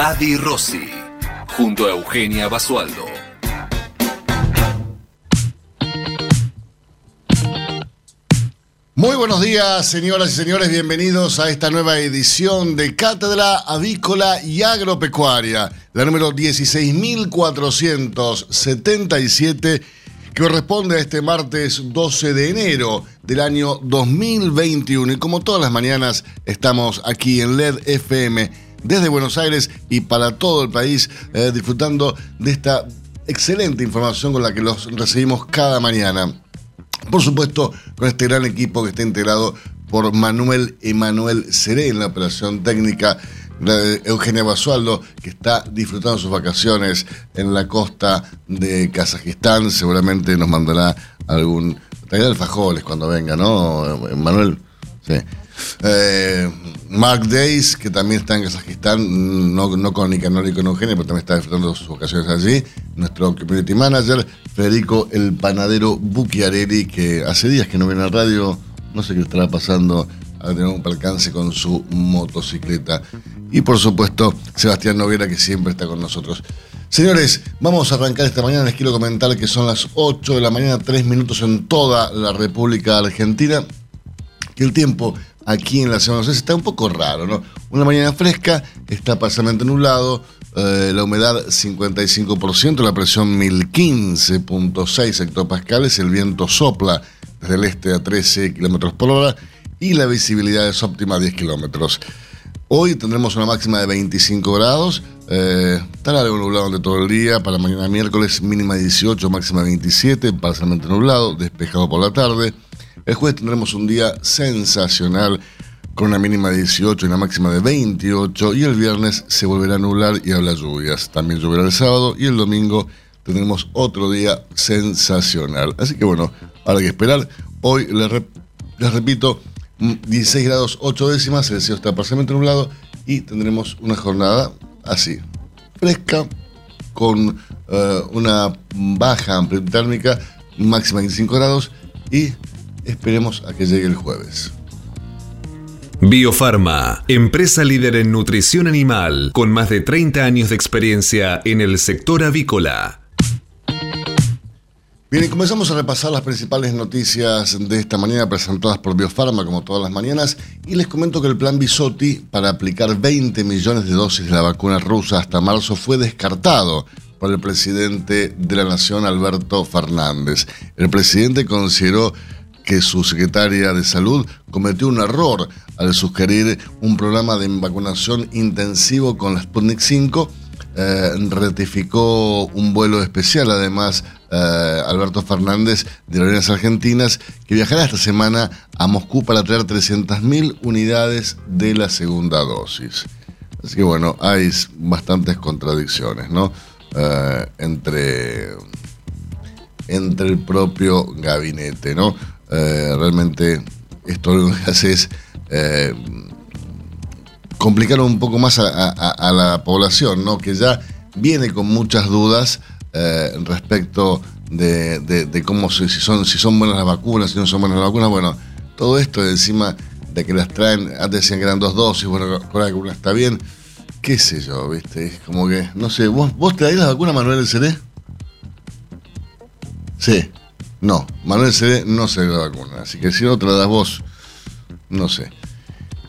Adi Rossi, junto a Eugenia Basualdo. Muy buenos días, señoras y señores, bienvenidos a esta nueva edición de Cátedra Avícola y Agropecuaria, la número 16.477, que corresponde a este martes 12 de enero del año 2021. Y como todas las mañanas, estamos aquí en LED FM desde Buenos Aires y para todo el país, eh, disfrutando de esta excelente información con la que los recibimos cada mañana. Por supuesto, con este gran equipo que está integrado por Manuel Emanuel Seré en la operación técnica, Eugenia Basualdo, que está disfrutando sus vacaciones en la costa de Kazajistán. Seguramente nos mandará algún. Traerá alfajoles cuando venga, ¿no, Manuel? Sí. Eh, Mark Days, que también está en Kazajistán, no, no con Nicanor y con Eugenia, pero también está disfrutando sus ocasiones allí. Nuestro community manager, Federico el Panadero Bucchiarelli, que hace días que no viene a radio, no sé qué estará pasando, a tener un percance con su motocicleta. Y por supuesto, Sebastián Noguera, que siempre está con nosotros. Señores, vamos a arrancar esta mañana. Les quiero comentar que son las 8 de la mañana, 3 minutos en toda la República Argentina. Que el tiempo aquí en la Ciudad de está un poco raro, ¿no? Una mañana fresca, está parcialmente nublado, eh, la humedad 55%, la presión 1015.6 hectopascales, el viento sopla desde el este a 13 kilómetros por hora y la visibilidad es óptima a 10 kilómetros. Hoy tendremos una máxima de 25 grados, eh, estará algo nublado de todo el día, para mañana miércoles mínima 18, máxima 27, parcialmente nublado, despejado por la tarde. El jueves tendremos un día sensacional con una mínima de 18 y una máxima de 28 y el viernes se volverá a nublar y habrá lluvias. También lloverá el sábado y el domingo tendremos otro día sensacional. Así que bueno, habrá que esperar. Hoy les, repito, 16 grados 8 décimas, el cielo está parcialmente nublado y tendremos una jornada así, fresca, con eh, una baja amplitud térmica, máxima 25 grados y Esperemos a que llegue el jueves. Biofarma, empresa líder en nutrición animal, con más de 30 años de experiencia en el sector avícola. Bien, y comenzamos a repasar las principales noticias de esta mañana presentadas por Biofarma, como todas las mañanas, y les comento que el plan Bisotti para aplicar 20 millones de dosis de la vacuna rusa hasta marzo fue descartado por el presidente de la Nación, Alberto Fernández. El presidente consideró que su secretaria de salud cometió un error al sugerir un programa de vacunación intensivo con la Sputnik 5. Eh, ratificó un vuelo especial, además, eh, Alberto Fernández de Aerolíneas Argentinas, que viajará esta semana a Moscú para traer 300.000 unidades de la segunda dosis. Así que bueno, hay bastantes contradicciones, ¿no? Eh, entre, entre el propio gabinete, ¿no? Eh, realmente esto lo que hace es eh, complicar un poco más a, la población, ¿no? que ya viene con muchas dudas eh, respecto de, cómo si son, si son buenas las vacunas, si no son buenas las vacunas. Bueno, todo esto encima de que las traen, antes decían que eran dos dosis, bueno, ahora que una está bien, qué sé yo, ¿viste? Es como que, no sé, ¿vos, vos te la vacuna, Manuel Ceré? Sí. No, Manuel CD no se la vacuna, así que si no das vos, no sé.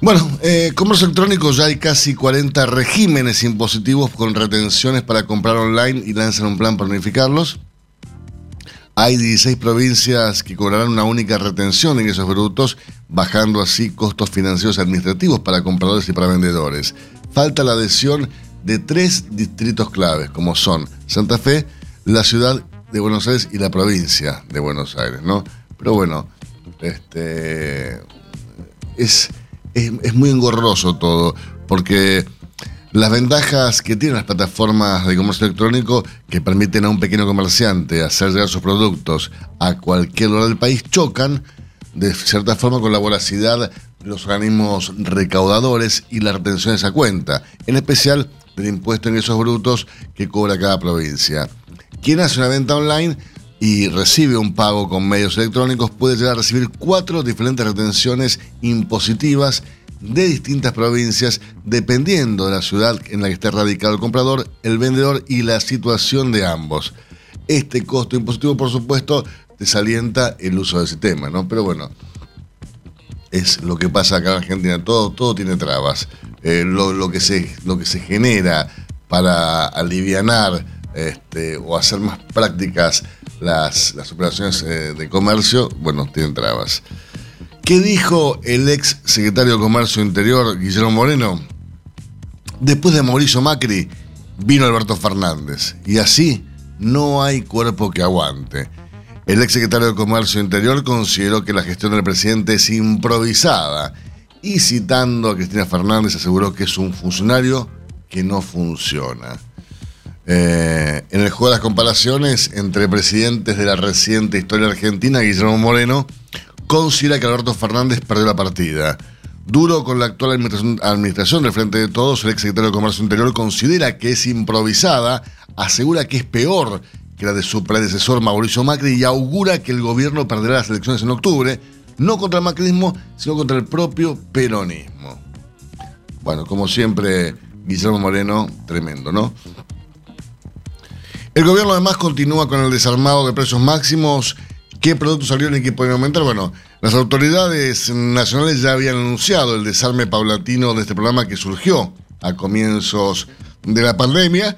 Bueno, eh, comercio electrónico ya hay casi 40 regímenes impositivos con retenciones para comprar online y lanzan un plan para unificarlos. Hay 16 provincias que cobrarán una única retención en esos brutos, bajando así costos financieros administrativos para compradores y para vendedores. Falta la adhesión de tres distritos claves, como son Santa Fe, la ciudad de Buenos Aires y la provincia de Buenos Aires, ¿no? Pero bueno, este es, es, muy engorroso todo, porque Las ventajas que tienen las plataformas de comercio electrónico que permiten a un pequeño comerciante hacer llegar sus productos a cualquier lugar del país chocan de cierta forma con la voracidad de los organismos recaudadores y la retención de esa cuenta, en especial del impuesto en esos brutos que cobra cada provincia. Quien hace una venta online y recibe un pago con medios electrónicos puede llegar a recibir cuatro diferentes retenciones impositivas de distintas provincias dependiendo de la ciudad en la que esté radicado el comprador, el vendedor y la situación de ambos. Este costo impositivo, por supuesto, desalienta el uso del sistema, ¿no? Pero bueno, es lo que pasa acá en Argentina, todo, todo tiene trabas. Eh, lo, que se, lo que se genera para alivianar este, o hacer más prácticas las, las operaciones eh, de comercio, bueno, tienen trabas. ¿Qué dijo el ex secretario de Comercio Interior, Guillermo Moreno? Después de Mauricio Macri, vino Alberto Fernández. Y así no hay cuerpo que aguante. El ex secretario de Comercio Interior consideró que la gestión del presidente es improvisada y citando a Cristina Fernández aseguró que es un funcionario que no funciona. Eh, en el juego de las comparaciones entre presidentes de la reciente historia argentina, Guillermo Moreno considera que Alberto Fernández perdió la partida. Duro con la actual administración, del Frente de Todos, el ex secretario de Comercio Interior considera que es improvisada, asegura que es peor que la de su predecesor Mauricio Macri y augura que el gobierno perderá las elecciones en octubre, no contra el macrismo, sino contra el propio peronismo. Bueno, como siempre, Guillermo Moreno, tremendo, ¿no? El gobierno además continúa con el desarmado de precios máximos. ¿Qué productos salieron y qué pueden aumentar? Bueno, las autoridades nacionales ya habían anunciado el desarme paulatino de este programa que surgió a comienzos de la pandemia.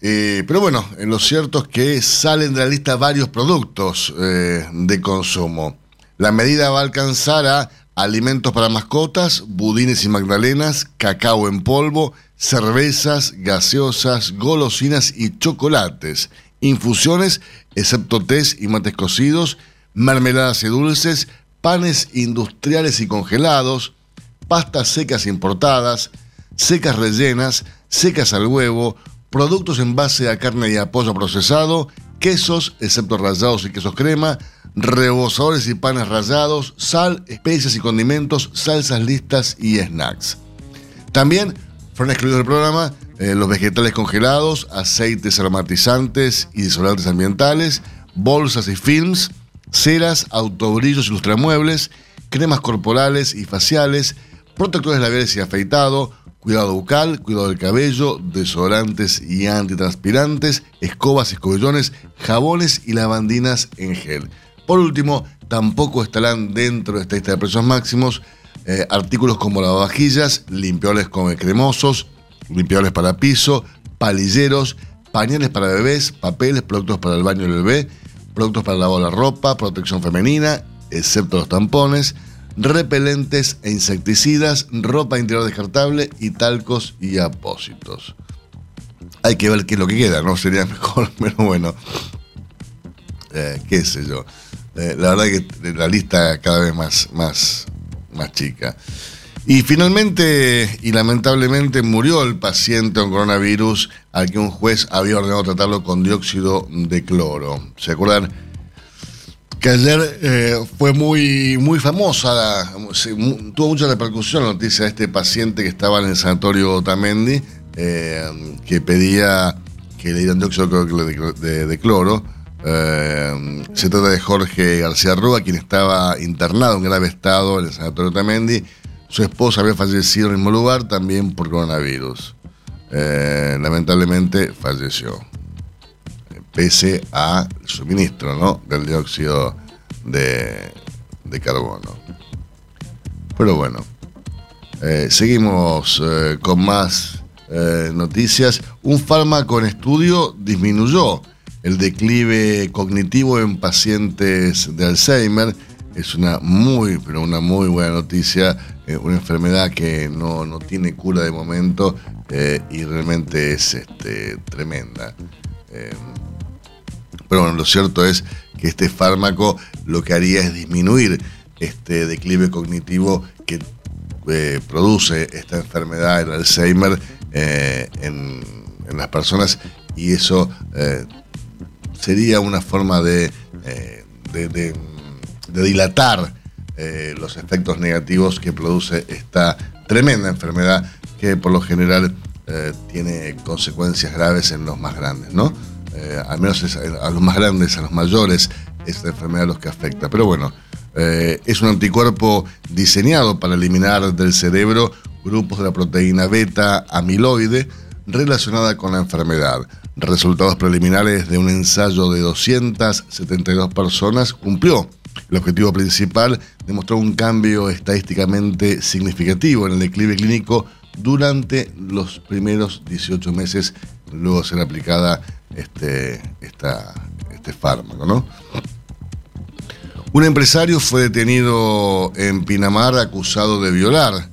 Eh, pero bueno, lo cierto es que salen de la lista varios productos eh, de consumo. La medida va a alcanzar a alimentos para mascotas, budines y magdalenas, cacao en polvo, cervezas, gaseosas, golosinas y chocolates, infusiones, excepto tés y mates cocidos, mermeladas y dulces, panes industriales y congelados, pastas secas importadas, secas rellenas, secas al huevo, productos en base a carne y a pollo procesado, quesos, excepto rallados y quesos crema, rebozadores y panes rallados, sal, especias y condimentos, salsas listas y snacks. También fueron excluidos del programa eh, los vegetales congelados, aceites aromatizantes y disolvantes ambientales, bolsas y films, ceras, autobrillos y lustramuebles, cremas corporales y faciales, protectores labiales y afeitado, cuidado bucal, cuidado del cabello, desodorantes y antitranspirantes, escobas, y escobillones, jabones y lavandinas en gel. Por último, tampoco estarán dentro de esta lista de precios máximos eh, artículos como lavavajillas, limpiadores con cremosos, limpiadores para piso, palilleros, pañales para bebés, papeles, productos para el baño del bebé, productos para lavar la ropa, protección femenina, excepto los tampones, repelentes e insecticidas, ropa interior descartable y talcos y apósitos. Hay que ver qué es lo que queda, ¿no? Sería mejor, pero bueno, eh, qué sé yo. Eh, la verdad que la lista cada vez más, más, más chica. Y finalmente, y lamentablemente, murió el paciente con coronavirus al que un juez había ordenado tratarlo con dióxido de cloro. ¿Se acuerdan? Que ayer eh, fue muy, muy famosa, tuvo mucha repercusión la noticia de este paciente que estaba en el sanatorio Tamendi, eh, que pedía que le dieran dióxido de, cloro. Eh, se trata de Jorge García Rúa, quien estaba internado en grave estado en el sanatorio Tamendi su esposa había fallecido en el mismo lugar también por coronavirus. Eh, lamentablemente falleció, pese al suministro ¿no? del dióxido de, carbono. Pero bueno, eh, seguimos eh, con más noticias. Un fármaco en estudio disminuyó el declive cognitivo en pacientes de Alzheimer. Es una muy, pero una muy buena noticia eh, una enfermedad que no, tiene cura de momento eh, y realmente es este, tremenda. Eh, pero bueno, lo cierto es que este fármaco lo que haría es disminuir este declive cognitivo que produce esta enfermedad, el Alzheimer, en, las personas y eso sería una forma de, de, dilatar los efectos negativos que produce esta tremenda enfermedad que por lo general tiene consecuencias graves en los más grandes, ¿no? Eh, al menos a los más grandes, a los mayores, esta enfermedad los que afecta. Pero bueno, eh, es un anticuerpo diseñado para eliminar del cerebro grupos de la proteína beta amiloide relacionada con la enfermedad. Resultados preliminares de un ensayo de 272 personas cumplió el objetivo principal, demostró un cambio estadísticamente significativo en el declive clínico durante los primeros 18 meses luego de ser aplicada este, este fármaco. Un empresario fue detenido en Pinamar acusado de violar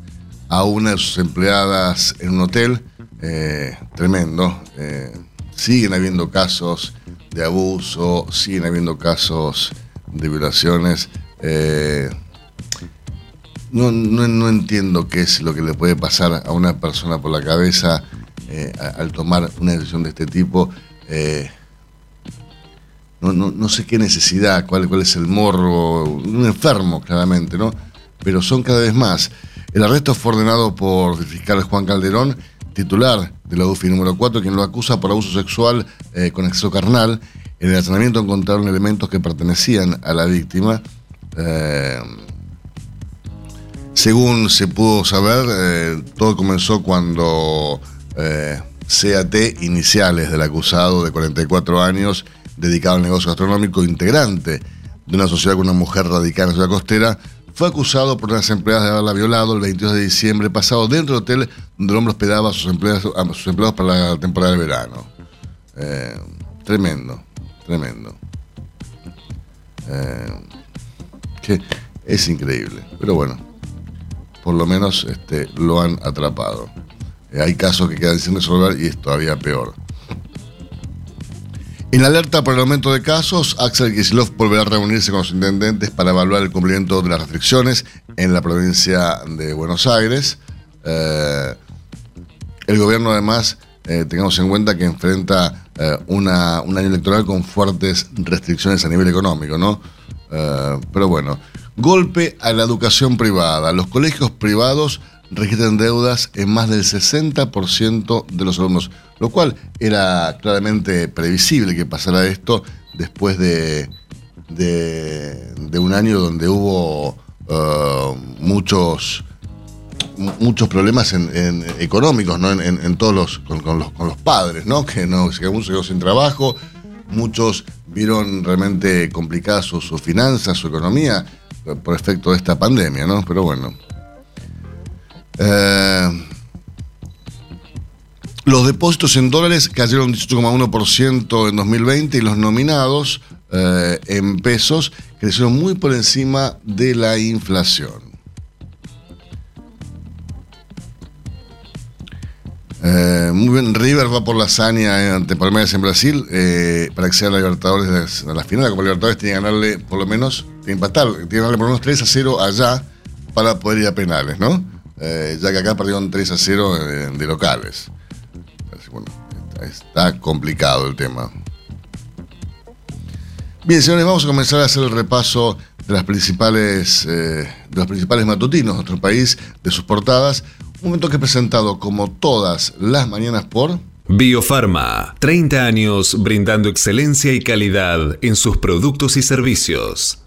a una de sus empleadas en un hotel. Eh, tremendo. Eh, siguen habiendo casos de abuso, siguen habiendo casos de violaciones. Eh, no, no, entiendo qué es lo que le puede pasar a una persona por la cabeza al tomar una decisión de este tipo. Eh, no, no, sé qué necesidad, cuál, cuál es el morro, un enfermo claramente, ¿no? Pero son cada vez más. El arresto fue ordenado por el fiscal Juan Calderón, titular de la UFI número 4, quien lo acusa por abuso sexual eh, con exceso carnal. En el allanamiento encontraron elementos que pertenecían a la víctima. Eh, según se pudo saber, todo comenzó cuando CAT iniciales del acusado de 44 años, dedicado al negocio gastronómico, integrante de una sociedad con una mujer radicada en Ciudad Costera, fue acusado por unas empleadas de haberla violado el 22 de diciembre pasado dentro del hotel donde el hombre hospedaba a sus empleados, a sus empleados para la temporada de verano. Eh, tremendo, tremendo. Eh, que es increíble, pero bueno, por lo menos este, lo han atrapado. Eh, hay casos que quedan sin resolver y es todavía peor. En alerta por el aumento de casos, Axel Kicillof volverá a reunirse con los intendentes para evaluar el cumplimiento de las restricciones en la provincia de Buenos Aires. Eh, el gobierno además, eh, tengamos en cuenta que enfrenta un año electoral con fuertes restricciones a nivel económico, ¿no? pero bueno, golpe a la educación privada. Los colegios privados registran deudas en más del 60% de los alumnos, lo cual era claramente previsible que pasara esto después de, de, un año donde hubo uh, muchos muchos problemas en, económicos ¿no? en, todos los con, los con los padres no que no se quedó sin trabajo. Muchos vieron realmente complicadas sus, sus finanzas su economía por efecto de esta pandemia no pero bueno eh, los depósitos en dólares cayeron 18,1% en 2020 y los nominados eh, en pesos crecieron muy por encima de la inflación. Eh, muy bien, River va por la hazaña ante Palmeiras en Brasil para acceder a la Libertadores, a la final la Copa Libertadores tiene que ganarle por lo menos, tiene que empatar, tiene que ganarle por lo menos 3 a 0 allá para poder ir a penales, ¿no? Eh, ya que acá perdieron 3 a 0 de, locales. bueno, está, complicado el tema. Bien, señores, vamos a comenzar a hacer el repaso de las principales, eh, de los principales matutinos de nuestro país, de sus portadas. Un momento que he presentado como todas las mañanas por... Biofarma, 30 años brindando excelencia y calidad en sus productos y servicios.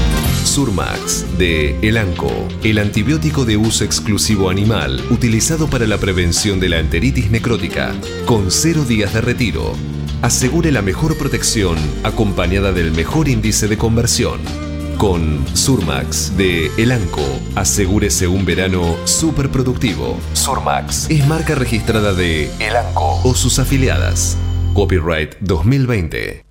Surmax de Elanco, el antibiótico de uso exclusivo animal utilizado para la prevención de la enteritis necrótica, con cero días de retiro. Asegure la mejor protección acompañada del mejor índice de conversión Con Surmax de Elanco, asegúrese un verano súper productivo. Surmax es marca registrada de Elanco o sus afiliadas. Copyright 2020.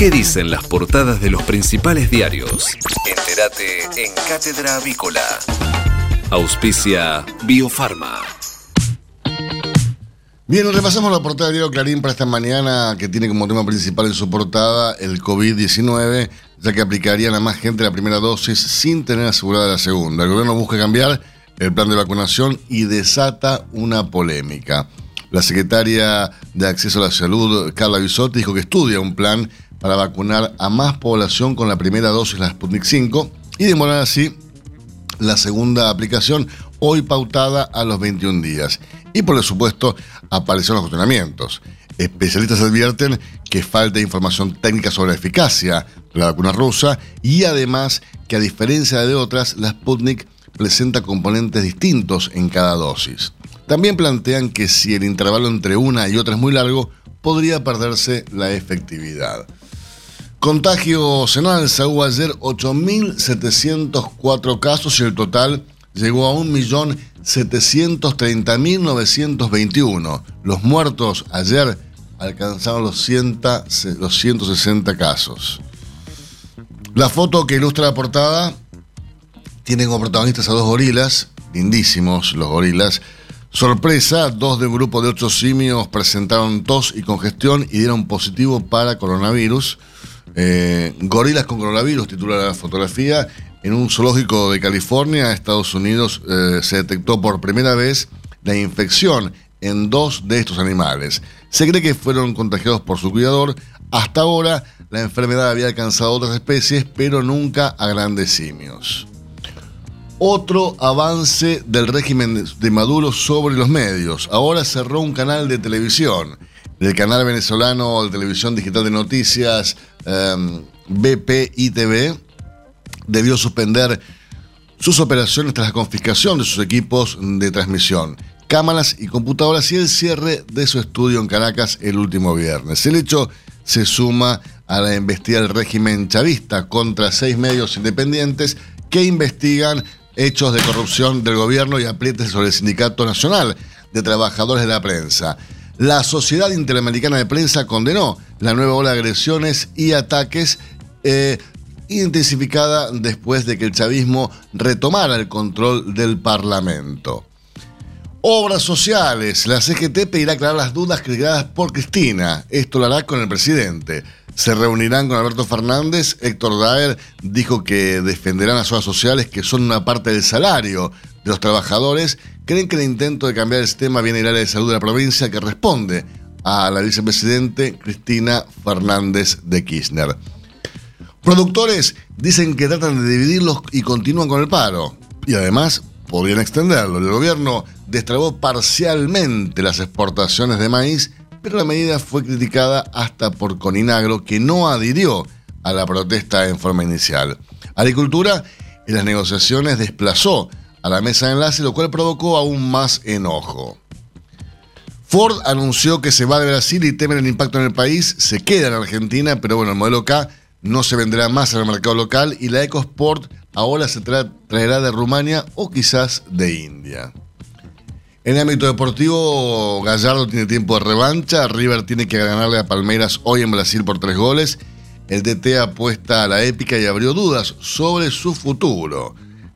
¿Qué dicen las portadas de los principales diarios? Entérate en Cátedra Avícola. Auspicia Biofarma. Bien, repasamos la portada de Diego Clarín para esta mañana, que tiene como tema principal en su portada el COVID-19, ya que aplicarían a más gente la primera dosis sin tener asegurada la segunda. El gobierno busca cambiar el plan de vacunación y desata una polémica. La secretaria de Acceso a la Salud, Carla Bisotti, dijo que estudia un plan para vacunar a más población con la primera dosis la Sputnik 5 y demorar así la segunda aplicación, hoy pautada a los 21 días. Y por supuesto, aparecieron los cuestionamientos. Especialistas advierten que falta información técnica sobre la eficacia de la vacuna rusa y además que a diferencia de otras, la Sputnik presenta componentes distintos en cada dosis. También plantean que si el intervalo entre una y otra es muy largo, podría perderse la efectividad. Contagios en alza, hubo ayer 8.704 casos y el total llegó a 1.730.921. Los muertos ayer alcanzaron los, 100, los 160 casos. La foto que ilustra la portada tiene como protagonistas a dos gorilas, lindísimos los gorilas. Sorpresa, dos de un grupo de ocho simios presentaron tos y congestión y dieron positivo para coronavirus. Eh, gorilas con coronavirus, titula la fotografía. En un zoológico de California, Estados Unidos, eh, se detectó por primera vez la infección en dos de estos animales. Se cree que fueron contagiados por su cuidador. Hasta ahora, la enfermedad había alcanzado otras especies, pero nunca a grandes simios. Otro avance del régimen de Maduro sobre los medios. Ahora cerró un canal de televisión del canal venezolano de televisión digital de noticias um, BPITV debió suspender sus operaciones tras la confiscación de sus equipos de transmisión, cámaras y computadoras y el cierre de su estudio en Caracas el último viernes. El hecho se suma a la investigación del régimen chavista contra seis medios independientes que investigan hechos de corrupción del gobierno y aprietes sobre el Sindicato Nacional de Trabajadores de la Prensa. La Sociedad Interamericana de Prensa condenó la nueva ola de agresiones y ataques eh, intensificada después de que el chavismo retomara el control del Parlamento. Obras sociales. La CGT pedirá aclarar las dudas creadas por Cristina. Esto lo hará con el presidente. Se reunirán con Alberto Fernández. Héctor Daer dijo que defenderán las obras sociales que son una parte del salario los trabajadores creen que el intento de cambiar el sistema viene del área de salud de la provincia que responde a la vicepresidente Cristina Fernández de Kirchner. Productores dicen que tratan de dividirlos y continúan con el paro. Y además podrían extenderlo. El gobierno destrabó parcialmente las exportaciones de maíz, pero la medida fue criticada hasta por Coninagro, que no adhirió a la protesta en forma inicial. Agricultura en las negociaciones desplazó a la mesa de enlace, lo cual provocó aún más enojo. Ford anunció que se va de Brasil y temen el impacto en el país, se queda en Argentina, pero bueno, el modelo K no se vendrá más en el mercado local y la EcoSport ahora se traerá de Rumania o quizás de India. En el ámbito deportivo, Gallardo tiene tiempo de revancha, River tiene que ganarle a Palmeiras hoy en Brasil por tres goles, el DT apuesta a la épica y abrió dudas sobre su futuro.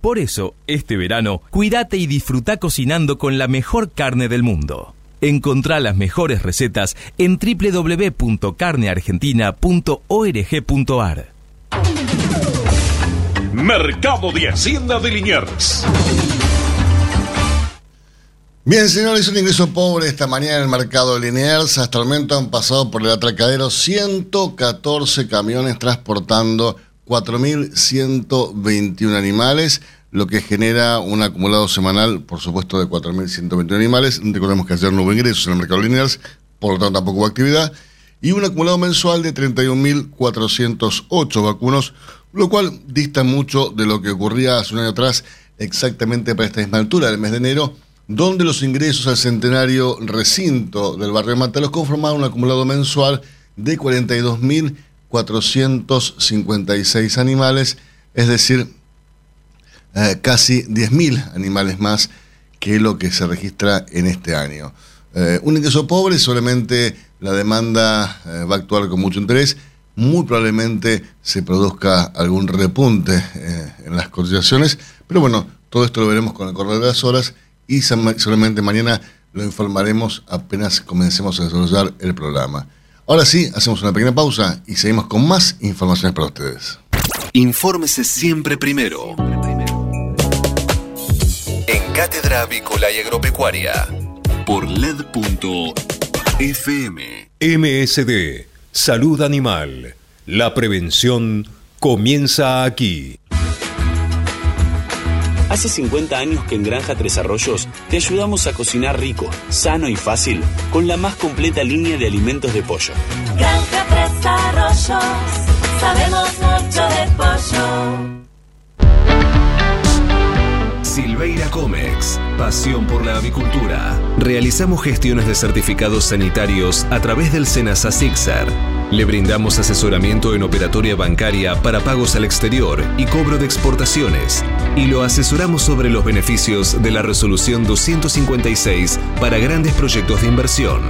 Por eso, este verano, cuídate y disfruta cocinando con la mejor carne del mundo. Encontrá las mejores recetas en www.carneargentina.org.ar. Mercado de Hacienda de Liniers. Bien, señores, un ingreso pobre esta mañana en el mercado de Liniers. Hasta el momento han pasado por el atracadero 114 camiones transportando 4.121 animales, lo que genera un acumulado semanal, por supuesto, de 4.121 animales. Recordemos que ayer no hubo ingresos en el mercado lineal, por lo tanto tampoco hubo actividad. Y un acumulado mensual de 31.408 vacunos, lo cual dista mucho de lo que ocurría hace un año atrás, exactamente para esta misma altura del mes de enero, donde los ingresos al centenario recinto del barrio Matalos conformaban un acumulado mensual de 42.000 456 animales, es decir, eh, casi 10.000 animales más que lo que se registra en este año. Eh, un ingreso pobre, solamente la demanda eh, va a actuar con mucho interés. Muy probablemente se produzca algún repunte en las cotizaciones, pero bueno, todo esto lo veremos con el correr de las horas y solamente mañana lo informaremos apenas comencemos a desarrollar el programa. Ahora sí, hacemos una pequeña pausa y seguimos con más informaciones para ustedes. Infórmese siempre primero. En Cátedra Avícola y Agropecuaria. Por LED.fm. MSD. Salud Animal. La prevención comienza aquí. Hace 50 años que en Granja Tres Arroyos te ayudamos a cocinar rico, sano y fácil con la más completa línea de alimentos de pollo. Granja Tres Arroyos, sabemos mucho de pollo. Silveira Comex, pasión por la avicultura. Realizamos gestiones de certificados sanitarios a través del Senasa Sixar. Le brindamos asesoramiento en operatoria bancaria para pagos al exterior y cobro de exportaciones. Y lo asesoramos sobre los beneficios de la resolución 256 para grandes proyectos de inversión.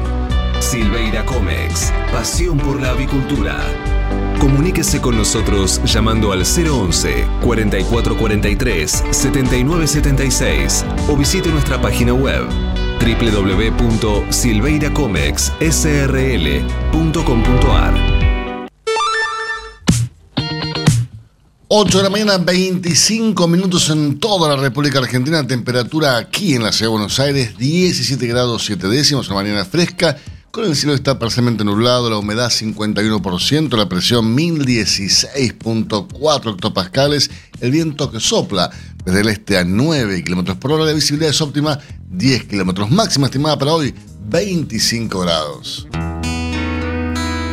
Silveira Comex, pasión por la avicultura. Comuníquese con nosotros llamando al 011 4443 7976 o visite nuestra página web www.silveiracomexsrl.com.ar 8 de la mañana, 25 minutos en toda la República Argentina. Temperatura aquí en la ciudad de Buenos Aires, 17 grados 7 décimos, una mañana fresca. Con el cielo está parcialmente nublado, la humedad 51%, la presión 1016.4 hectopascales, el viento que sopla desde el este a 9 kilómetros por hora, la visibilidad es óptima 10 kilómetros, máxima estimada para hoy 25 grados.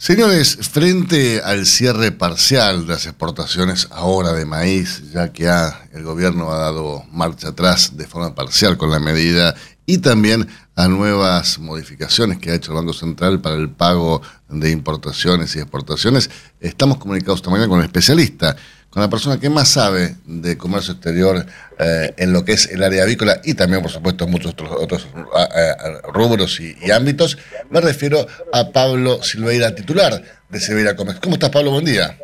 Señores, frente al cierre parcial de las exportaciones ahora de maíz, ya que el gobierno ha dado marcha atrás de forma parcial con la medida y también a nuevas modificaciones que ha hecho el Banco Central para el pago de importaciones y exportaciones, estamos comunicados esta mañana con el especialista con la persona que más sabe de comercio exterior eh, en lo que es el área avícola y también, por supuesto, muchos otros, otros rubros y, ámbitos. Me refiero a Pablo Silveira, titular de Silveira Comex. ¿Cómo estás, Pablo? Buen día.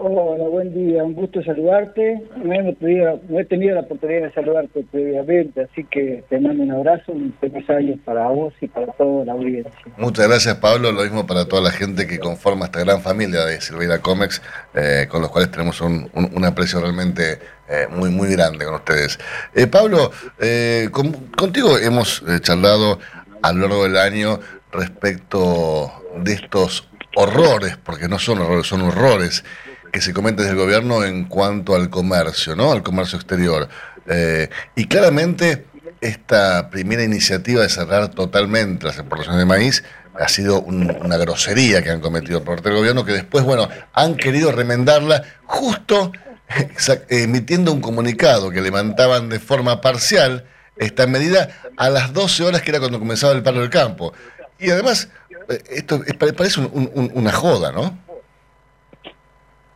Hola, buen día, un gusto saludarte. No, hemos tenido, no he tenido la oportunidad de saludarte previamente, así que te mando un abrazo, un feliz año para vos y para toda la audiencia. Muchas gracias, Pablo. Lo mismo para toda la gente que conforma esta gran familia de Silveira Comex, eh, con los cuales tenemos un, aprecio realmente eh, muy, muy grande con ustedes. Eh, Pablo, eh, con- contigo hemos charlado a lo largo del año respecto de estos horrores, porque no son horrores, son horrores que se cometen desde el gobierno en cuanto al comercio, ¿no? Al comercio exterior. Eh, y claramente esta primera iniciativa de cerrar totalmente las exportaciones de maíz ha sido un- una grosería que han cometido por parte del gobierno, que después, bueno, han querido remendarla justo emitiendo un comunicado que levantaban de forma parcial esta medida a las 12 horas que era cuando comenzaba el paro del campo. Y además, eh, esto es- pare- parece un- un- un- una joda, ¿no?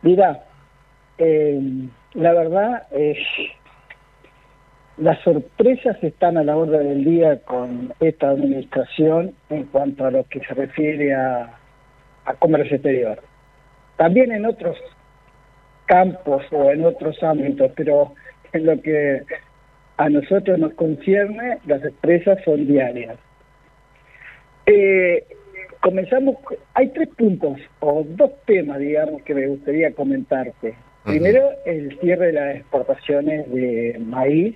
Mira, eh, la verdad es las sorpresas están a la orden del día con esta administración en cuanto a lo que se refiere a, a comercio exterior. También en otros campos o en otros ámbitos, pero en lo que a nosotros nos concierne, las sorpresas son diarias. Eh, comenzamos, hay tres puntos o dos temas, digamos, que me gustaría comentarte. Primero, el cierre de las exportaciones de maíz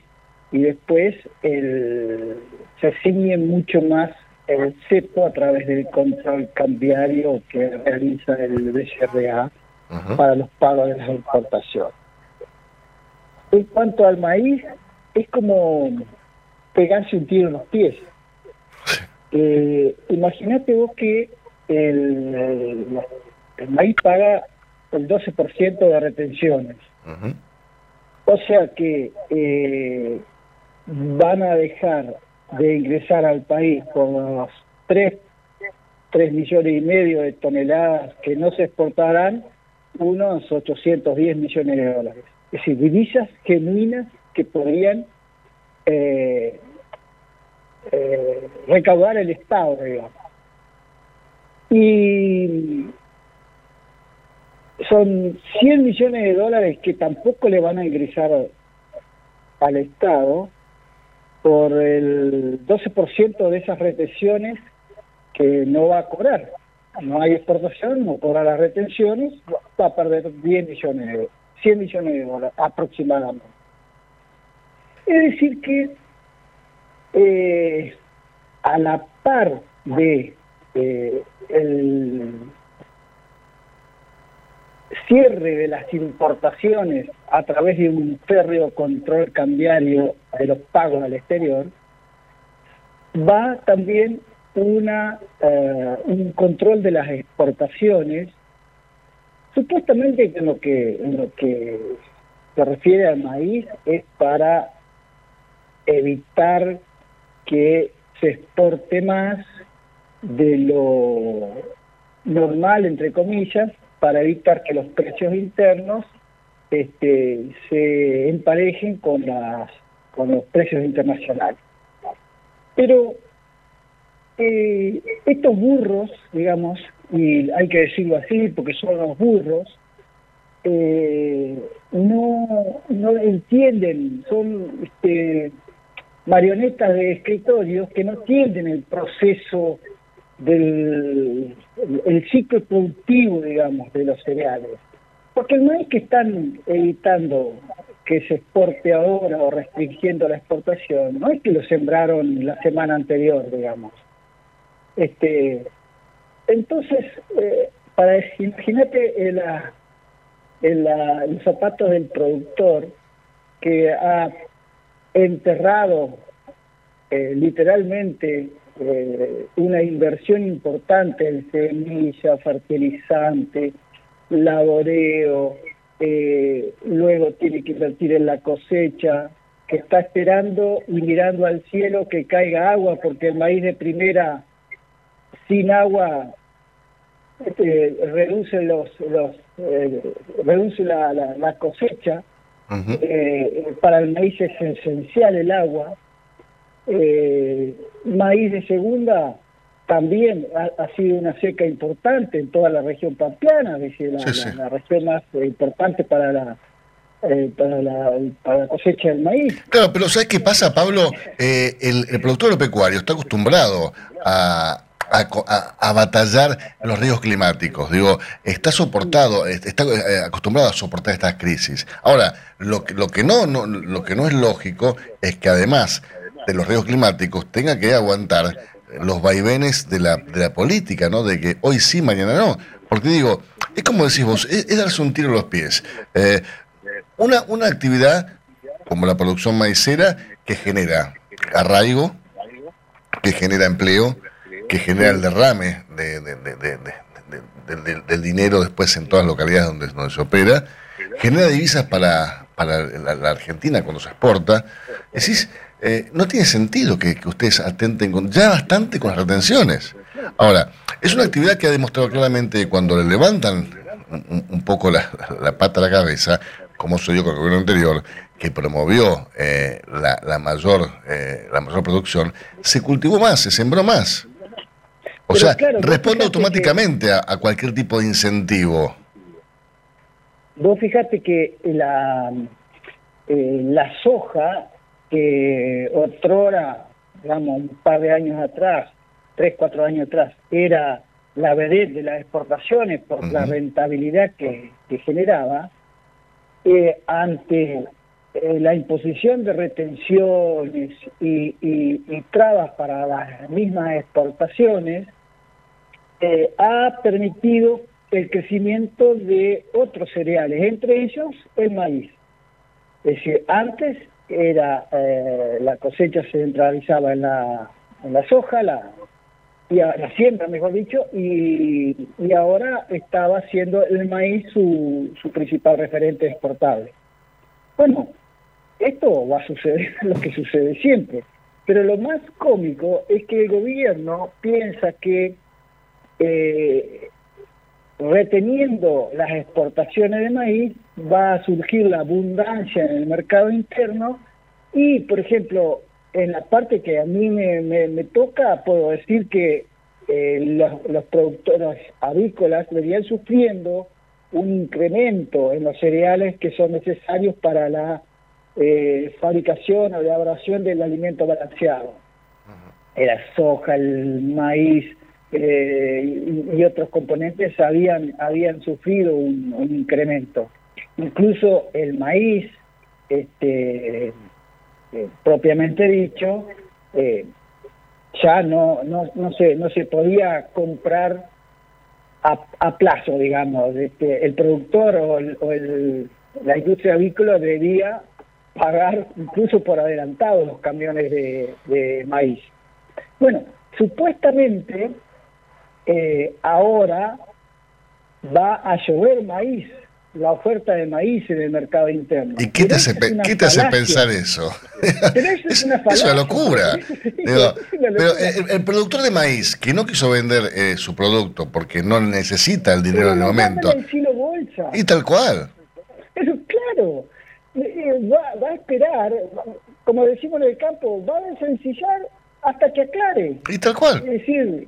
y después el, se ciñe mucho más el cepo a través del control cambiario que realiza el BCRA para los pagos de las exportaciones. En cuanto al maíz, es como pegarse un tiro en los pies. Eh, Imagínate vos que el, el- el maíz paga el 12% de retenciones. O sea que eh, van a dejar de ingresar al país por los 3, 3 millones y medio de toneladas que no se exportarán, unos 810 millones de dólares. Es decir, divisas genuinas que podrían eh, eh, recaudar el Estado, digamos. Y son 100 millones de dólares que tampoco le van a ingresar al Estado por el 12% de esas retenciones que no va a cobrar. No hay exportación, no cobra las retenciones, va a perder 10 millones de 100 millones de dólares aproximadamente. Es decir que eh, a la par de eh, el cierre de las importaciones a través de un férreo control cambiario de los pagos al exterior, va también una eh, un control de las exportaciones, supuestamente en lo que en lo que se refiere al maíz es para evitar que se exporte más de lo normal, entre comillas, para evitar que los precios internos este, se emparejen con, las, con los precios internacionales. Pero eh, estos burros, digamos, y hay que decirlo así porque son los burros, eh, no, no entienden, son este, marionetas de escritorios que no entienden el proceso del el, ciclo productivo, digamos, de los cereales. Porque no es que están evitando que se exporte ahora o restringiendo la exportación, no es que lo sembraron la semana anterior, digamos. Este, entonces, eh, para imagínate los zapatos del productor que ha enterrado eh, literalmente eh, una inversión importante en semilla, fertilizante, laboreo, eh, luego tiene que invertir en la cosecha, que está esperando y mirando al cielo que caiga agua, porque el maíz de primera sin agua este, reduce los, los reduce la, la, la cosecha. Eh, para el maíz es esencial el agua. Eh, maíz de segunda también ha, ha sido una seca importante en toda la región pampeana, es decir, la, Sí, sí. la- la región más eh, importante para la, eh, para la para la cosecha del maíz. Claro, pero ¿sabes qué pasa, Pablo? Eh, el, el productor agropecuario está acostumbrado a, a a- a batallar los riesgos climáticos. Digo, está soportado, est- está eh, acostumbrado a soportar estas crisis. Ahora, lo lo que no, lo que no es lógico es que además de los riesgos climáticos tenga que aguantar los vaivenes de la, de la política, ¿no? De que hoy sí, mañana no. Porque digo, es como decís vos, es, darse un tiro en los pies. Eh, una, una actividad como la producción maicera que genera arraigo, que genera empleo, que genera el derrame de- de- de- de- de- de- de- del dinero después en todas las localidades donde, se opera, genera divisas para, la, Argentina cuando se exporta. Decís, eh, no tiene sentido que, ustedes atenten ya bastante con las retenciones. Ahora, es una actividad que ha demostrado claramente cuando le levantan un, poco la, pata a la cabeza, como se dio con el gobierno anterior, que promovió eh, la mayor eh, la mayor producción, se cultivó más, se sembró más. O Pero sea, claro, responde automáticamente a, a cualquier tipo de incentivo. Vos fijate que la, eh, la soja, que otrora, digamos, un par de años atrás, tres, cuatro años atrás, era la vedette de las exportaciones por la rentabilidad que, que generaba, eh, ante eh, la imposición de retenciones y, y- y trabas para las mismas exportaciones, eh, ha permitido el crecimiento de otros cereales, entre ellos el maíz. Es decir, antes era eh, la cosecha se centralizaba en la, en la soja, la, y la siembra, mejor dicho, y, y ahora estaba siendo el maíz su, su principal referente exportable. Bueno, esto va a suceder lo que sucede siempre, pero lo más cómico es que el gobierno piensa que eh, reteniendo las exportaciones de maíz va a surgir la abundancia en el mercado interno y, por ejemplo, en la parte que a mí me, me- me toca, puedo decir que eh, los, los productores avícolas venían sufriendo un incremento en los cereales que son necesarios para la eh, fabricación o elaboración del alimento balanceado. La soja, el maíz eh, y, otros componentes habían, habían sufrido un, incremento. Incluso el maíz, este, eh, propiamente dicho, eh, ya no, no, no, se, no se podía comprar a, a plazo, digamos. Este, el productor o, el- o el- la industria avícola debía pagar incluso por adelantado los camiones de, de maíz. Bueno, supuestamente eh, ahora va a llover maíz, la oferta de maíz en el mercado interno. ¿Y qué te hace, eso qué te pensar eso? Pero eso es una Es una locura. Sí, Digo, es una pero el, el productor de maíz que no quiso vender eh, su producto porque no necesita el dinero Pero en el momento, bolsa. y tal cual. Pero claro, eh, eh, va, va a esperar, como decimos en el campo, va a desencillar hasta que aclare. Y tal cual. Es decir,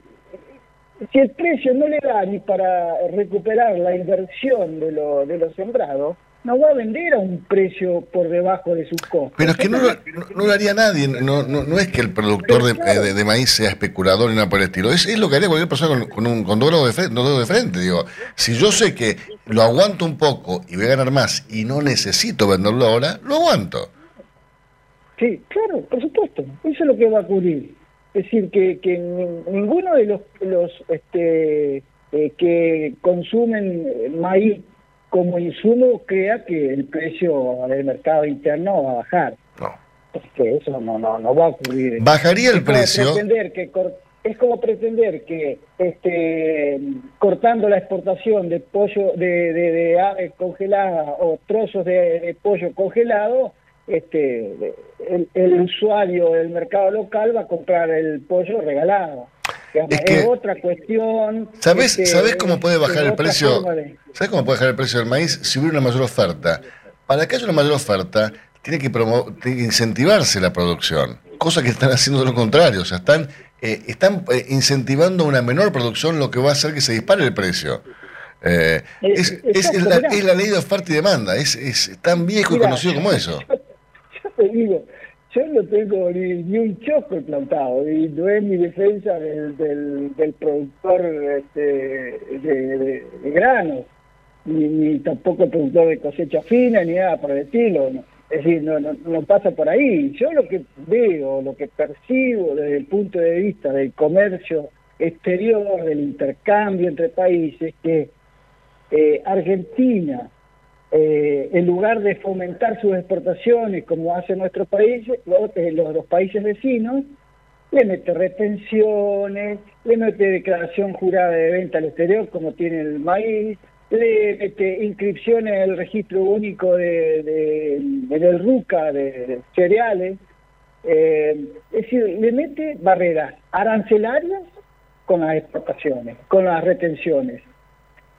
si el precio no le da ni para recuperar la inversión de lo, de lo sembrado, no va a vender a un precio por debajo de sus costos. Pero es que no, lo- no, no lo haría nadie. No, no, no es que el productor de, eh, de- de maíz sea especulador ni nada por el estilo. Es, es lo que haría cualquier persona con, con un con dos dedos de frente, dos de frente. Digo, si yo sé que lo aguanto un poco y voy a ganar más y no necesito venderlo ahora, lo aguanto. Sí, claro, por supuesto. Eso es lo que va a ocurrir. Es decir, que, que ni- ninguno de los, los este, eh, que consumen maíz como insumo crea que el precio del mercado interno va a bajar. No. Porque eso no, no, no va a ocurrir. Bajaría el Es precio. pretender que es como pretender que este cortando la exportación de pollo de, de, de ave congelada o trozos de, de pollo congelado este el, el usuario del mercado local va a comprar el pollo regalado Es es, que- otra cuestión ¿Sabes, este, ¿Sabes cómo puede bajar el precio? de- ¿Sabes cómo puede bajar el precio del maíz si hubiera una mayor oferta? Para que haya una mayor oferta, tiene que, promo- tiene que incentivarse la producción, cosa que están haciendo lo contrario, o sea, están eh, están eh, incentivando una menor producción, lo que va a hacer que se dispare el precio. Eh, es, es, es, la, es, la, ley de oferta y demanda, es, es tan viejo y conocido como eso. Yo, digo, yo no tengo ni, un choco plantado y no es mi defensa del, del, productor este, de, de, granos, ni, tampoco el productor de cosecha fina, ni nada por el estilo. Es decir, no, no, no, pasa por ahí. Yo lo que veo, lo que percibo desde el punto de vista del comercio exterior, del intercambio entre países, que eh, Argentina, eh, en lugar de fomentar sus exportaciones como hace nuestro país, los, los, los países vecinos, le mete retenciones, le mete declaración jurada de venta al exterior como tiene el maíz, le mete inscripciones en el registro único de, de, en el RUCA de, de cereales, eh, es decir, le mete barreras arancelarias con las exportaciones, con las retenciones,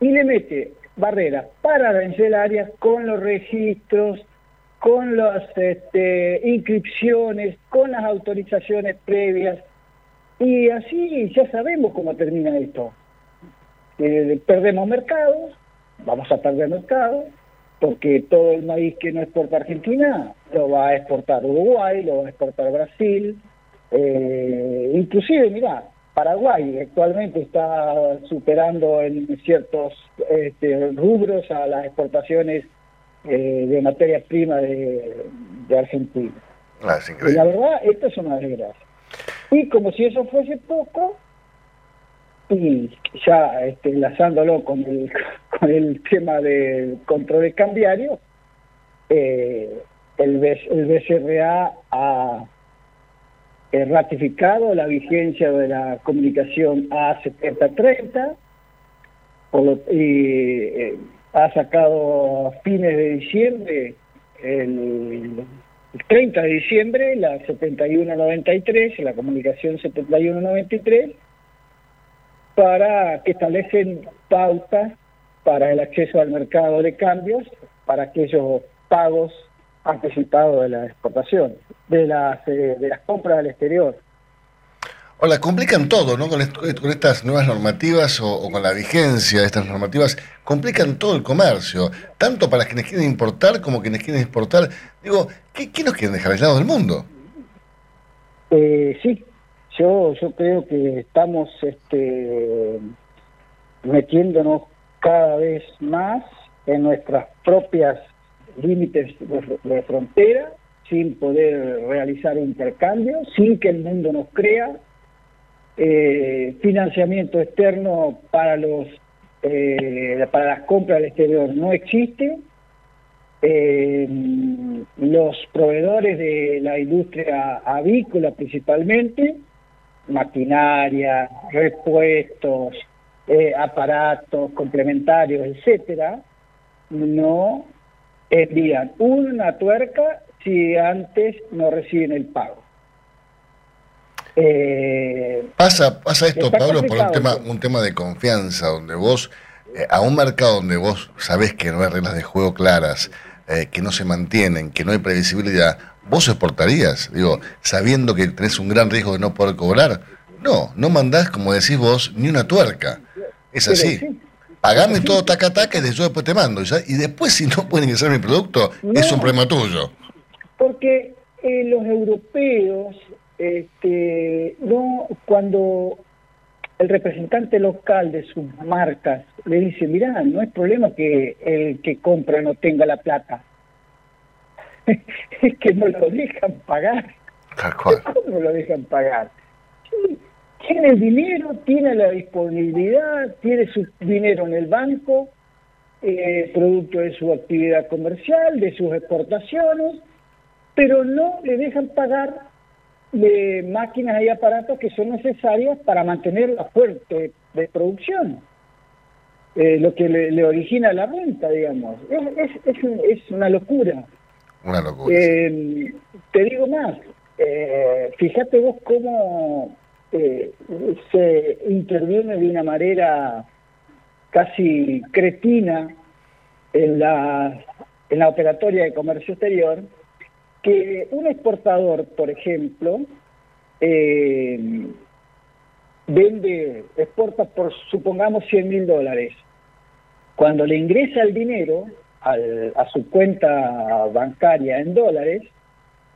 y le mete barreras para arancelarias con los registros, con las este, inscripciones, con las autorizaciones previas, y así ya sabemos cómo termina esto. Eh, perdemos mercados, vamos a perder mercado, porque todo el maíz que no exporta Argentina lo va a exportar Uruguay, lo va a exportar Brasil, eh, inclusive, mira, Paraguay actualmente está superando en ciertos este, rubros a las exportaciones eh, de materias primas de, de, Argentina. Ah, y la verdad, esto es una desgracia. Y como si eso fuese poco, y ya este, enlazándolo con el, con el tema del control cambiario, eh, el, B, el BCRA ha eh, ratificado la vigencia de la comunicación A7030 y eh, ha sacado a fines de diciembre, el, el 30 de diciembre, la 7193, la comunicación 7193, para que establecen pautas para el acceso al mercado de cambios para aquellos pagos anticipados de la exportación, de las, eh, de las compras al exterior. Hola, complican todo, ¿no? Con, esto, con estas nuevas normativas o, o, con la vigencia de estas normativas, complican todo el comercio, tanto para quienes quieren importar como quienes quieren exportar. Digo, ¿qué, qué nos quieren dejar aislados del mundo? Eh, sí, yo, yo creo que estamos este, metiéndonos cada vez más en nuestras propias límites de, frontera, sin poder realizar intercambio, sin que el mundo nos crea, eh, financiamiento externo para los eh, para las compras al exterior no existe, eh, los proveedores de la industria avícola principalmente, maquinaria, repuestos, aparatos complementarios, etcétera, no envían una tuerca si antes no reciben el pago. Eh, pasa, pasa esto, Pablo, por un tema, un tema de confianza, donde vos, eh, a un mercado donde vos sabés que no hay reglas de juego claras, eh, que no se mantienen, que no hay previsibilidad, ¿vos exportarías? Digo, sabiendo que tenés un gran riesgo de no poder cobrar. No, no mandás, como decís vos, ni una tuerca. Es así. Pagame todo taca taca y yo después te mando. Y después, si no pueden ingresar mi producto, no, es un problema tuyo. Porque eh, los europeos, este, no, cuando el representante local de sus marcas le dice, mira, no es problema que el que compra no tenga la plata. es que no lo dejan pagar. ¿Cómo no lo dejan pagar? Sí, tiene el dinero, tiene la disponibilidad, tiene su dinero en el banco, eh, producto de su actividad comercial, de sus exportaciones, pero no le dejan pagar de máquinas y aparatos que son necesarias para mantener la fuerte de producción, eh, lo que le, le, origina la renta, digamos. Es, es, es, un, es una locura. Una locura. Eh, te digo más, eh, fíjate vos cómo eh, se interviene de una manera casi cretina en la, en la operatoria de comercio exterior, que un exportador, por ejemplo, eh, vende, exporta por, supongamos, 100 mil dólares. Cuando le ingresa el dinero al, a su cuenta bancaria en dólares,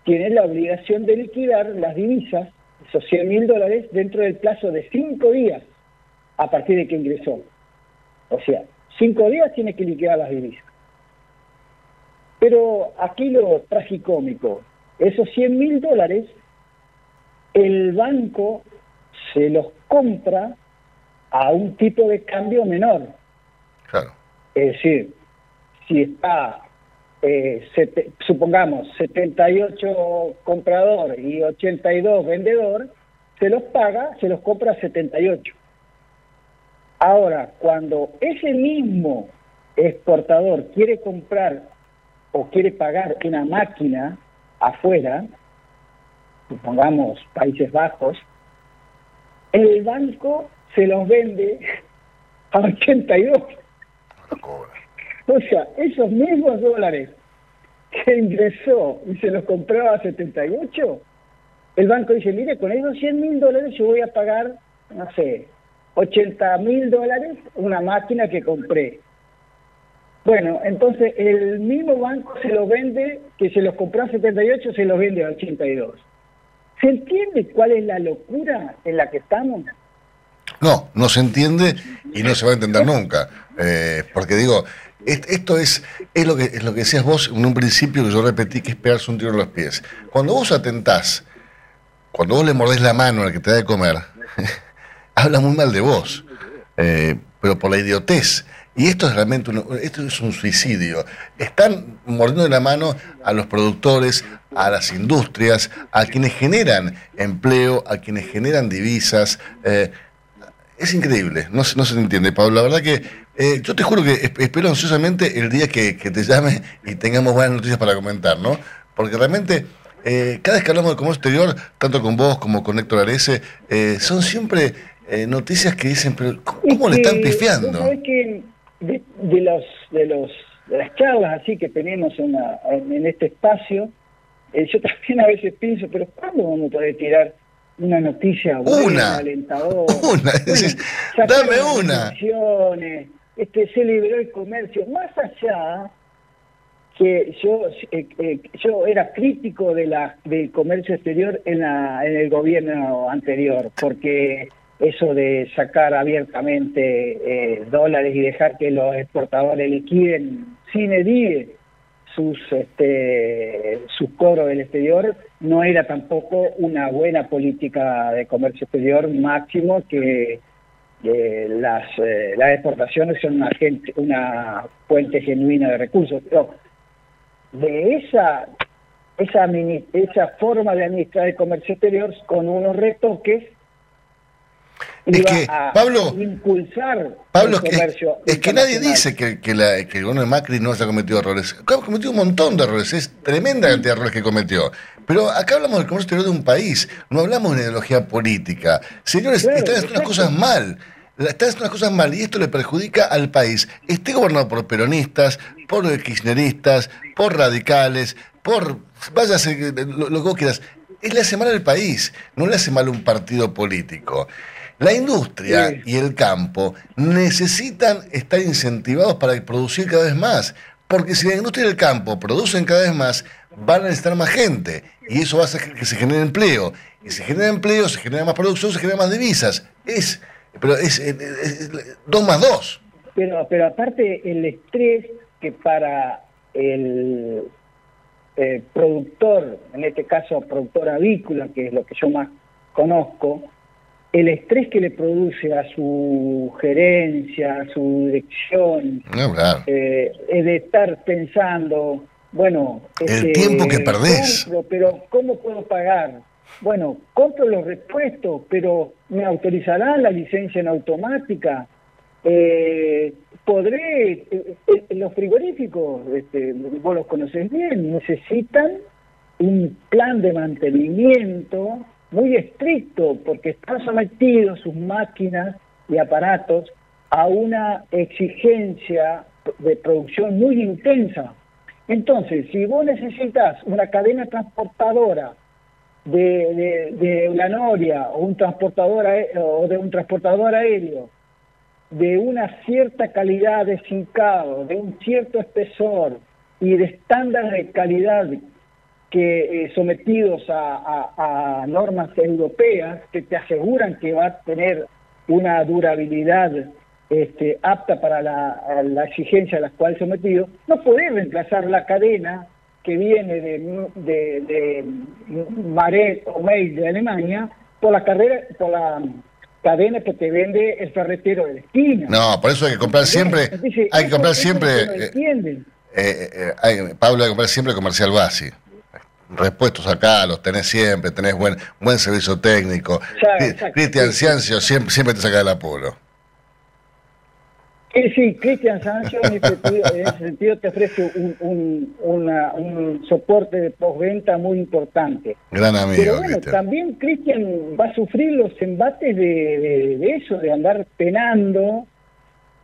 tiene la obligación de liquidar las divisas, esos 100 mil dólares, dentro del plazo de cinco días a partir de que ingresó. O sea, cinco días tiene que liquidar las divisas. Pero aquí lo tragicómico, esos 100 mil dólares, el banco se los compra a un tipo de cambio menor. Claro. Es decir, si está, eh, supongamos, 78 comprador y 82 vendedor, se los paga, se los compra a 78. Ahora, cuando ese mismo exportador quiere comprar o quiere pagar una máquina afuera, supongamos Países Bajos, el banco se los vende a 82. O sea, esos mismos dólares que ingresó y se los compraba a 78, el banco dice, mire, con esos 100 mil dólares yo voy a pagar, no sé, 80 mil dólares una máquina que compré. Bueno, entonces el mismo banco se lo vende, que se los compró a 78, se los vende a 82. ¿Se entiende cuál es la locura en la que estamos? No, no se entiende y no se va a entender nunca. Eh, porque digo, esto es, es, lo que, es lo que decías vos en un principio que yo repetí, que es pegarse un tiro en los pies. Cuando vos atentás, cuando vos le mordés la mano al que te da de comer, habla muy mal de vos, eh, pero por la idiotez. Y esto es realmente un, esto es un suicidio. Están mordiendo la mano a los productores, a las industrias, a quienes generan empleo, a quienes generan divisas. Eh, es increíble, no, no se entiende, Pablo. La verdad que eh, yo te juro que espero ansiosamente el día que, te llame y tengamos buenas noticias para comentar, ¿no? Porque realmente cada vez que hablamos de comercio exterior, tanto con vos como con Héctor Arese, son siempre eh, noticias que dicen, pero ¿cómo le están pifiando? que de, los, de, los, de las charlas así que tenemos en, en, este espacio, eh, yo también a veces pienso, pero ¿cuándo vamos a poder tirar una noticia buena, una, alentadora? Una, dame una. Este, se liberó el comercio, más allá que yo eh, yo era crítico de la del comercio exterior en la en el gobierno anterior porque eso de sacar abiertamente eh, dólares y dejar que los exportadores liquiden sin edie sus este, sus cobros del exterior no era tampoco una buena política de comercio exterior máximo que las, eh, las exportaciones son una, gente, una fuente genuina de recursos. Pero de esa esa esa forma de administrar el comercio exterior con unos retoques es que, Pablo, impulsar Pablo, es que, nadie dice que, que, la, el gobierno de Macri no haya cometido errores. Ha cometido un montón de errores, es tremenda cantidad de errores que cometió. Pero acá hablamos del comercio exterior de un país, no hablamos de ideología política. Señores, están haciendo unas cosas mal. Están haciendo unas cosas mal y esto le perjudica al país. Esté gobernado por peronistas, por kirchneristas, por radicales, por. Váyase, lo, lo que vos quieras. Le hace mal al país, no le hace mal a un partido político. La industria y el campo necesitan estar incentivados para producir cada vez más, porque si la industria y el campo producen cada vez más, van a necesitar más gente y eso va a hacer que se genere empleo. Y si genera empleo, se genera más producción, se genera más divisas. Es, pero es, dos más dos. Pero, pero aparte el estrés que para el eh, productor, en este caso productor avícola, que es lo que yo más conozco, el estrés que le produce a su gerencia, a su dirección, eh, es de estar pensando, bueno, el este, tiempo que perdés. pero ¿cómo puedo pagar? Bueno, compro los repuestos, pero ¿me autorizarán la licencia en automática? Eh, podré, eh, los frigoríficos, este, vos los conocés bien, necesitan un plan de mantenimiento muy estricto porque están sometidos sus máquinas y aparatos a una exigencia de producción muy intensa. Entonces, si vos necesitas una cadena transportadora de, de, la Noria o un transportador o de un transportador aéreo de una cierta calidad de cincado, de un cierto espesor y de estándares de calidad que eh, sometidos a, a- a normas europeas que te aseguran que va a tener una durabilidad este, apta para la, exigencia a la cual sometido, no podés reemplazar la cadena que viene de, de, de Maret o Meil de Alemania por la carrera, por la cadena que te vende el ferretero de la esquina. No, por eso hay que comprar siempre, Entonces, hay que comprar siempre, no eh, eh, eh, Pablo, hay que comprar siempre comercial base. Repuestos acá, los tenés siempre, tenés buen buen servicio técnico. Cristian Ciancio siempre, siempre te saca del apuro. Sí, sí, Cristian Sancho en ese, sentido, en ese sentido te ofrece un, un, una- un soporte de postventa muy importante. Gran amigo, Pero bueno, Cristian. también Cristian va a sufrir los embates de, de- de eso, de andar penando,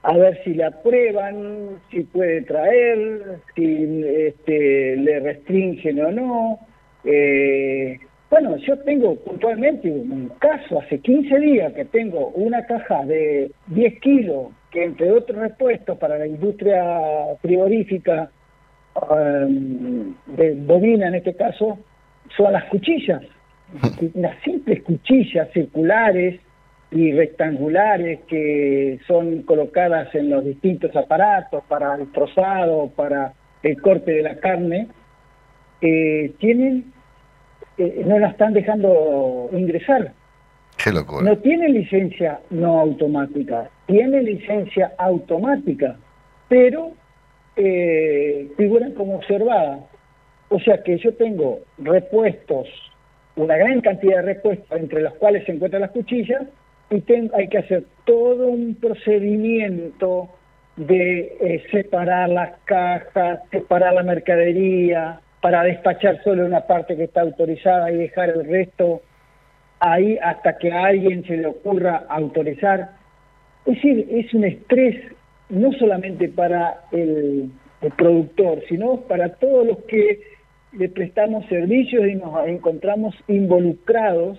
a ver si le aprueban, si puede traer, si este, le restringen o no. Eh, bueno, yo tengo puntualmente un caso, hace 15 días que tengo una caja de 10 kilos, que entre otros repuestos para la industria frigorífica um, de bovina en este caso, son las cuchillas. Las simples cuchillas circulares y rectangulares que son colocadas en los distintos aparatos para el trozado, para el corte de la carne, eh, tienen, eh, no la están dejando ingresar. Qué locura. No tiene licencia no automática, tiene licencia automática, pero eh, figuran como observadas. O sea que yo tengo repuestos, una gran cantidad de repuestos entre los cuales se encuentran las cuchillas, y ten- hay que hacer todo un procedimiento de eh, separar las cajas, separar la mercadería, para despachar solo una parte que está autorizada y dejar el resto ahí hasta que a alguien se le ocurra autorizar. Es decir, es un estrés no solamente para el, el productor, sino para todos los que le prestamos servicios y nos encontramos involucrados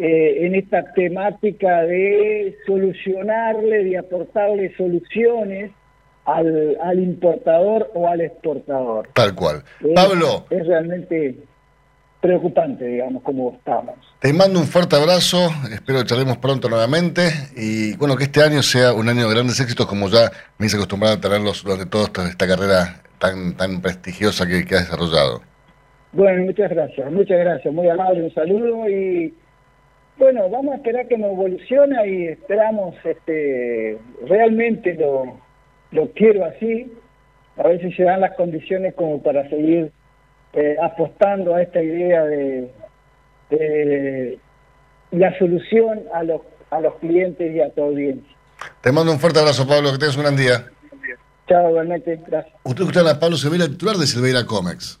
eh, en esta temática de solucionarle, de aportarle soluciones al, al importador o al exportador. Tal cual. Es- Pablo, Es realmente preocupante, digamos, como estamos. te mando un fuerte abrazo, espero que charlemos pronto nuevamente y bueno, que este año sea un año de grandes éxitos como ya me hice acostumbrado a tenerlos durante toda esta, esta carrera tan, tan prestigiosa que, que has desarrollado. Bueno, muchas gracias, muchas gracias, muy amable, un saludo y bueno, vamos a esperar que nos evolucione y esperamos, este, realmente lo, lo quiero así, a ver si se dan las condiciones como para seguir eh, apostando a esta idea de, de la solución a los, a los clientes y a tu audiencia. Te mando un fuerte abrazo, Pablo, que tengas un gran día. Chao, igualmente, gracias. Usted escucha a Pablo Silveira, titular de Silveira Comex.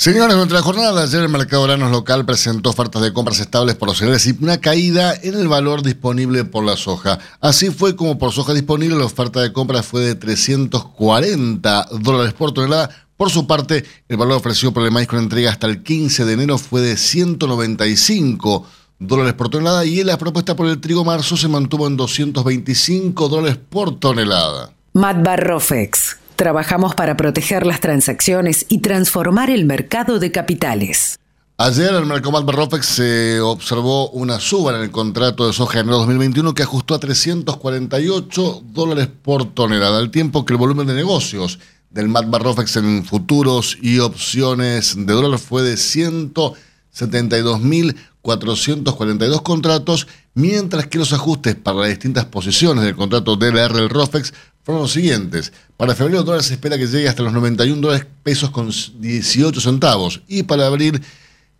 Señores, durante la jornada de ayer el mercado granos local presentó ofertas de compras estables por los cereales y una caída en el valor disponible por la soja. Así fue como por soja disponible la oferta de compras fue de 340 dólares por tonelada. Por su parte, el valor ofrecido por el maíz con entrega hasta el 15 de enero fue de 195 dólares por tonelada y la propuesta por el trigo marzo se mantuvo en 225 dólares por tonelada. Matbar Rofex. Trabajamos para proteger las transacciones y transformar el mercado de capitales. Ayer en el Mercomat Barrofex se observó una suba en el contrato de soja de enero 2021 que ajustó a 348 dólares por tonelada, al tiempo que el volumen de negocios del MAT Barrofex en futuros y opciones de dólar fue de 172.442 contratos, mientras que los ajustes para las distintas posiciones del contrato DLR del ROFEX fueron los siguientes. Para febrero el dólar se espera que llegue hasta los 91 dólares pesos con 18 centavos y para abril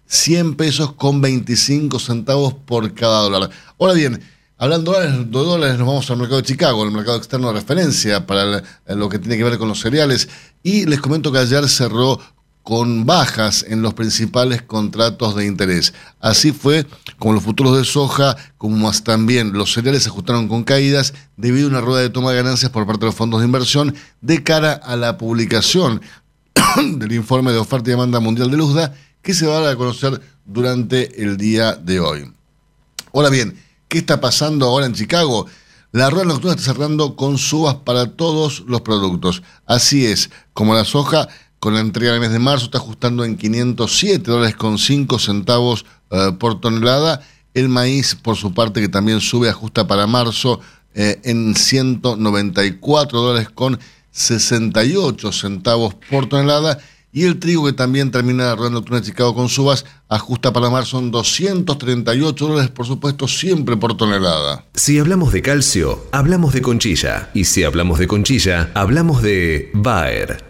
100 pesos con 25 centavos por cada dólar. Ahora bien, hablando de dólares, nos vamos al mercado de Chicago, el mercado externo de referencia para lo que tiene que ver con los cereales. Y les comento que ayer cerró con bajas en los principales contratos de interés. Así fue con los futuros de soja, como también los cereales se ajustaron con caídas debido a una rueda de toma de ganancias por parte de los fondos de inversión de cara a la publicación del informe de oferta y demanda mundial de Luzda que se va a dar a conocer durante el día de hoy. Ahora bien, ¿qué está pasando ahora en Chicago? La rueda nocturna está cerrando con subas para todos los productos. Así es, como la soja, con la entrega del mes de marzo está ajustando en 507 dólares con 5 centavos eh, por tonelada. El maíz, por su parte, que también sube, ajusta para marzo eh, en 194 dólares con 68 centavos por tonelada. Y el trigo, que también termina nocturna de Chicago con subas, ajusta para marzo en 238 dólares, por supuesto, siempre por tonelada. Si hablamos de calcio, hablamos de conchilla. Y si hablamos de conchilla, hablamos de Bayer.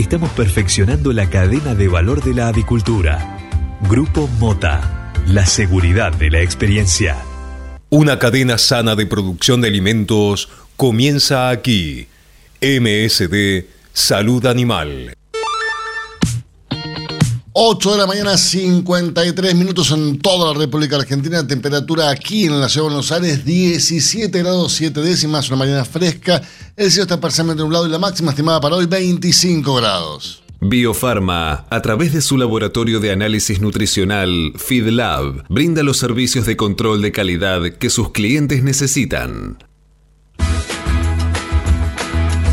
estamos perfeccionando la cadena de valor de la avicultura. Grupo Mota, la seguridad de la experiencia. Una cadena sana de producción de alimentos comienza aquí. MSD Salud Animal. 8 de la mañana, 53 minutos en toda la República Argentina. Temperatura aquí en la ciudad de Buenos Aires, 17 grados 7 décimas, una mañana fresca. El cielo está parcialmente nublado y la máxima estimada para hoy, 25 grados. Biofarma, a través de su laboratorio de análisis nutricional, FeedLab, brinda los servicios de control de calidad que sus clientes necesitan.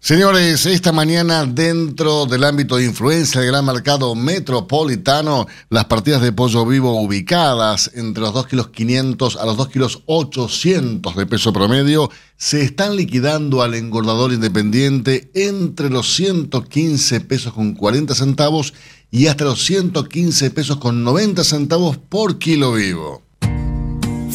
Señores, esta mañana dentro del ámbito de influencia del gran mercado metropolitano, las partidas de pollo vivo ubicadas entre los 2 kilos 500 a los 2 kilos 800 de peso promedio se están liquidando al engordador independiente entre los 115 pesos con 40 centavos y hasta los 115 pesos con 90 centavos por kilo vivo.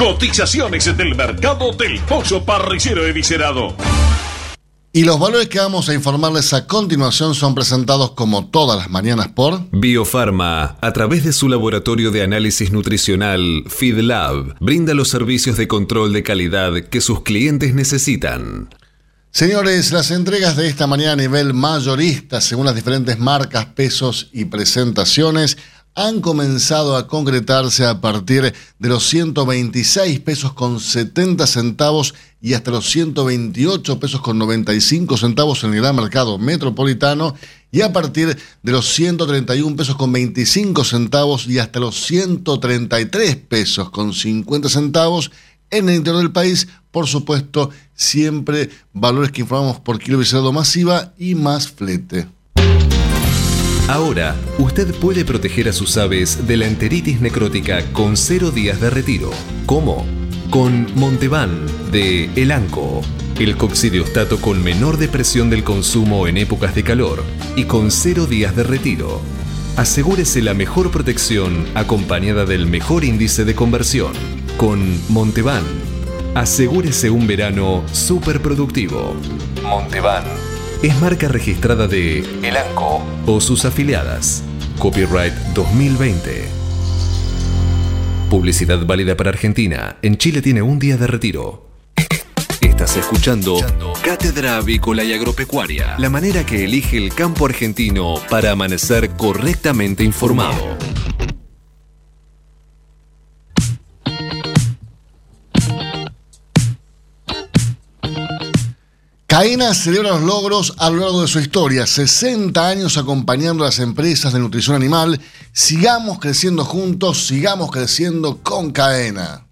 Cotizaciones del mercado del pollo parrillero eviscerado. Y los valores que vamos a informarles a continuación son presentados como todas las mañanas por Biofarma, a través de su laboratorio de análisis nutricional FeedLab, brinda los servicios de control de calidad que sus clientes necesitan. Señores, las entregas de esta mañana a nivel mayorista, según las diferentes marcas, pesos y presentaciones, han comenzado a concretarse a partir de los 126 pesos con 70 centavos y hasta los 128 pesos con 95 centavos en el gran mercado metropolitano y a partir de los 131 pesos con 25 centavos y hasta los 133 pesos con 50 centavos en el interior del país, por supuesto, siempre valores que informamos por kilo visado masiva y más flete. Ahora, usted puede proteger a sus aves de la enteritis necrótica con cero días de retiro. ¿Cómo? Con Montevan de Elanco, el coccidiostato con menor depresión del consumo en épocas de calor y con cero días de retiro. Asegúrese la mejor protección acompañada del mejor índice de conversión. Con Montevan, asegúrese un verano súper productivo. Montevan es marca registrada de Elanco o sus afiliadas. Copyright 2020. Publicidad válida para Argentina. En Chile tiene un día de retiro. Estás escuchando Cátedra Avícola y Agropecuaria, la manera que elige el campo argentino para amanecer correctamente informado. Caena celebra los logros a lo largo de su historia, 60 años acompañando a las empresas de nutrición animal. Sigamos creciendo juntos, sigamos creciendo con Caena.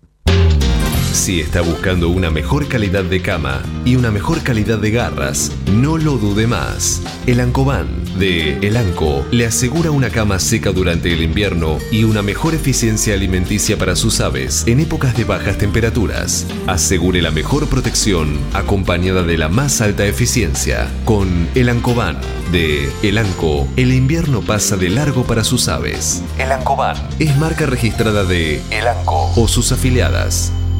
Si está buscando una mejor calidad de cama y una mejor calidad de garras, no lo dude más. El Ancoban de El Anco le asegura una cama seca durante el invierno y una mejor eficiencia alimenticia para sus aves en épocas de bajas temperaturas. Asegure la mejor protección acompañada de la más alta eficiencia. Con El Ancoban de El Anco, el invierno pasa de largo para sus aves. El Ancoban es marca registrada de El Anco o sus afiliadas.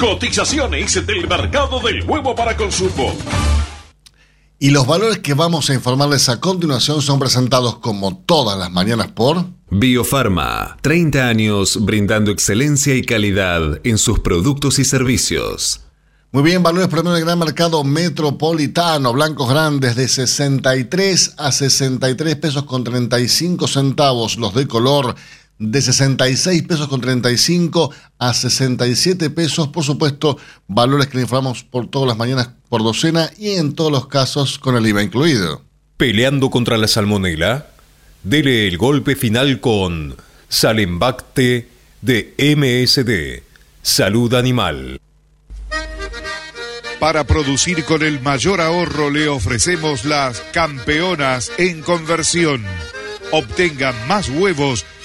Cotizaciones del mercado del huevo para consumo. Y los valores que vamos a informarles a continuación son presentados como todas las mañanas por Biofarma, 30 años brindando excelencia y calidad en sus productos y servicios. Muy bien, valores promedio del gran mercado metropolitano, blancos grandes de 63 a 63 pesos con 35 centavos, los de color de 66 pesos con 35 a 67 pesos. Por supuesto, valores que le informamos por todas las mañanas por docena y en todos los casos con el IVA incluido. Peleando contra la salmonela, dele el golpe final con Salembacte de MSD, Salud Animal. Para producir con el mayor ahorro le ofrecemos las campeonas en conversión. Obtenga más huevos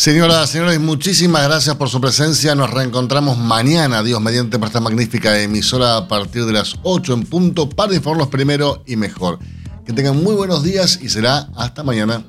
Señoras, señores, muchísimas gracias por su presencia. Nos reencontramos mañana, Dios mediante, por esta magnífica emisora a partir de las 8 en punto para informarlos primero y mejor. Que tengan muy buenos días y será hasta mañana.